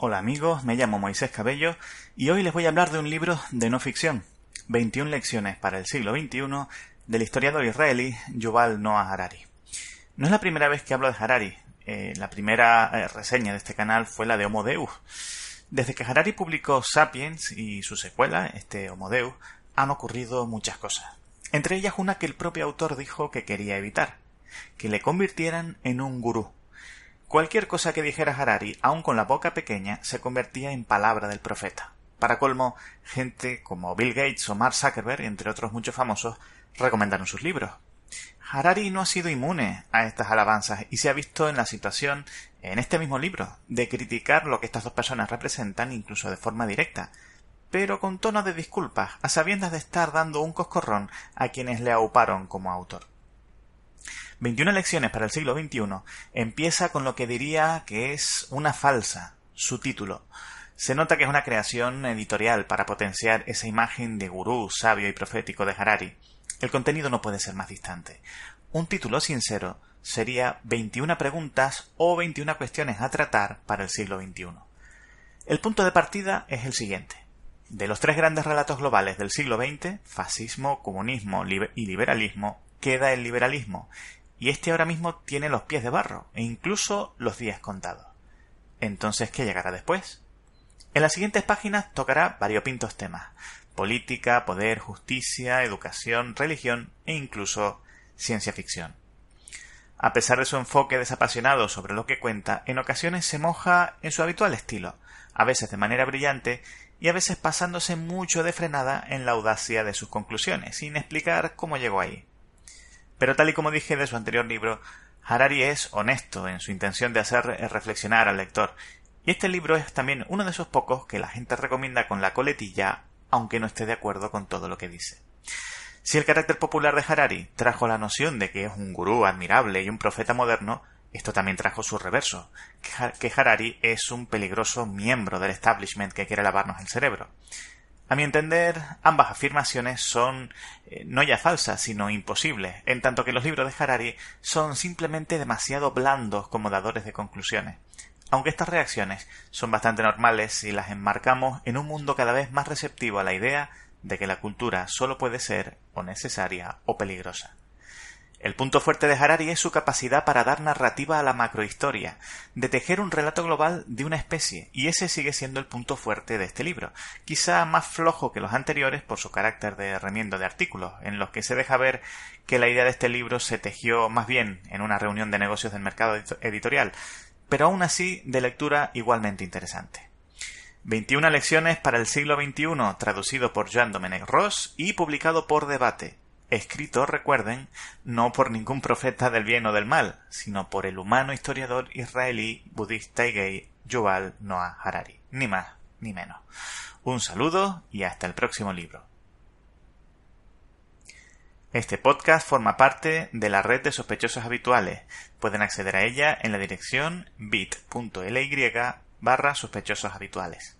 Hola amigos, me llamo Moisés Cabello y hoy les voy a hablar de un libro de no ficción, 21 lecciones para el siglo XXI del historiador israelí Yuval Noah Harari. No es la primera vez que hablo de Harari, eh, la primera eh, reseña de este canal fue la de Homo Deus. Desde que Harari publicó Sapiens y su secuela, este Homo Deus, han ocurrido muchas cosas. Entre ellas una que el propio autor dijo que quería evitar, que le convirtieran en un gurú, Cualquier cosa que dijera Harari, aun con la boca pequeña, se convertía en palabra del profeta. Para colmo, gente como Bill Gates o Mark Zuckerberg, entre otros muchos famosos, recomendaron sus libros. Harari no ha sido inmune a estas alabanzas y se ha visto en la situación, en este mismo libro, de criticar lo que estas dos personas representan incluso de forma directa, pero con tono de disculpas, a sabiendas de estar dando un coscorrón a quienes le auparon como autor. 21 lecciones para el siglo XXI empieza con lo que diría que es una falsa, su título. Se nota que es una creación editorial para potenciar esa imagen de gurú sabio y profético de Harari. El contenido no puede ser más distante. Un título sincero sería 21 preguntas o 21 cuestiones a tratar para el siglo XXI. El punto de partida es el siguiente. De los tres grandes relatos globales del siglo XX, fascismo, comunismo y liberalismo, queda el liberalismo, y este ahora mismo tiene los pies de barro e incluso los días contados. Entonces, ¿qué llegará después? En las siguientes páginas tocará variopintos temas política, poder, justicia, educación, religión e incluso ciencia ficción. A pesar de su enfoque desapasionado sobre lo que cuenta, en ocasiones se moja en su habitual estilo, a veces de manera brillante y a veces pasándose mucho de frenada en la audacia de sus conclusiones, sin explicar cómo llegó ahí. Pero tal y como dije de su anterior libro, Harari es honesto en su intención de hacer reflexionar al lector, y este libro es también uno de esos pocos que la gente recomienda con la coletilla, aunque no esté de acuerdo con todo lo que dice. Si el carácter popular de Harari trajo la noción de que es un gurú admirable y un profeta moderno, esto también trajo su reverso, que Harari es un peligroso miembro del establishment que quiere lavarnos el cerebro. A mi entender, ambas afirmaciones son eh, no ya falsas, sino imposibles, en tanto que los libros de Harari son simplemente demasiado blandos como dadores de conclusiones. Aunque estas reacciones son bastante normales si las enmarcamos en un mundo cada vez más receptivo a la idea de que la cultura solo puede ser o necesaria o peligrosa. El punto fuerte de Harari es su capacidad para dar narrativa a la macrohistoria, de tejer un relato global de una especie, y ese sigue siendo el punto fuerte de este libro, quizá más flojo que los anteriores por su carácter de remiendo de artículos, en los que se deja ver que la idea de este libro se tejió más bien en una reunión de negocios del mercado editorial, pero aún así de lectura igualmente interesante. 21 lecciones para el siglo XXI, traducido por Jean Domenech Ross y publicado por Debate, escrito, recuerden, no por ningún profeta del bien o del mal, sino por el humano historiador israelí, budista y gay Yuval Noah Harari. Ni más ni menos. Un saludo y hasta el próximo libro. Este podcast forma parte de la red de sospechosos habituales. Pueden acceder a ella en la dirección bit.ly barra sospechosos habituales.